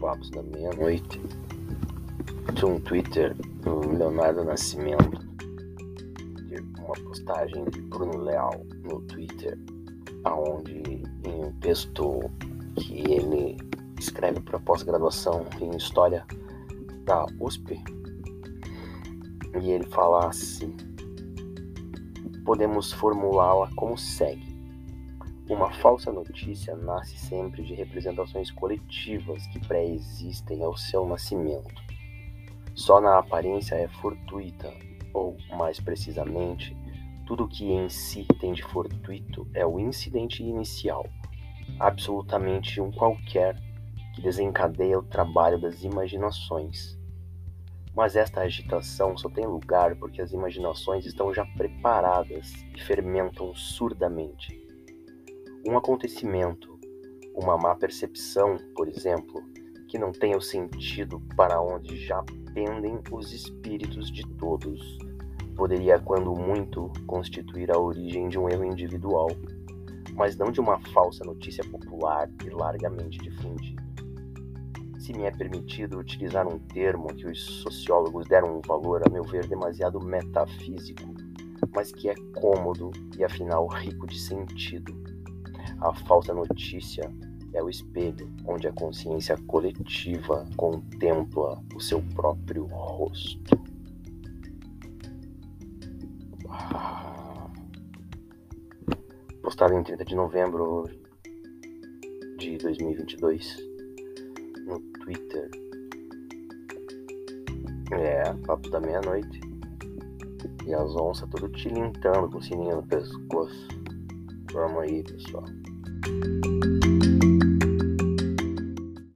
Papos da Meia-Noite, tinha um Twitter do Leonardo Nascimento, uma postagem de Bruno Leal no Twitter, aonde em um texto que ele escreve para pós-graduação em História da USP, e ele fala assim: podemos formulá-la como segue. Uma falsa notícia nasce sempre de representações coletivas que pré-existem ao seu nascimento. Só na aparência é fortuita, ou, mais precisamente, tudo que em si tem de fortuito é o incidente inicial, absolutamente um qualquer, que desencadeia o trabalho das imaginações. Mas esta agitação só tem lugar porque as imaginações estão já preparadas e fermentam surdamente um acontecimento, uma má percepção, por exemplo, que não tenha o sentido para onde já pendem os espíritos de todos, poderia, quando muito, constituir a origem de um erro individual, mas não de uma falsa notícia popular e largamente difundida. Se me é permitido utilizar um termo que os sociólogos deram um valor, a meu ver, demasiado metafísico, mas que é cômodo e afinal rico de sentido a falsa notícia é o espelho onde a consciência coletiva contempla o seu próprio rosto. Postado em 30 de novembro de 2022 no Twitter. É, papo da meia-noite. E as onças tudo tilintando com o sininho no pescoço. Vamos aí, pessoal.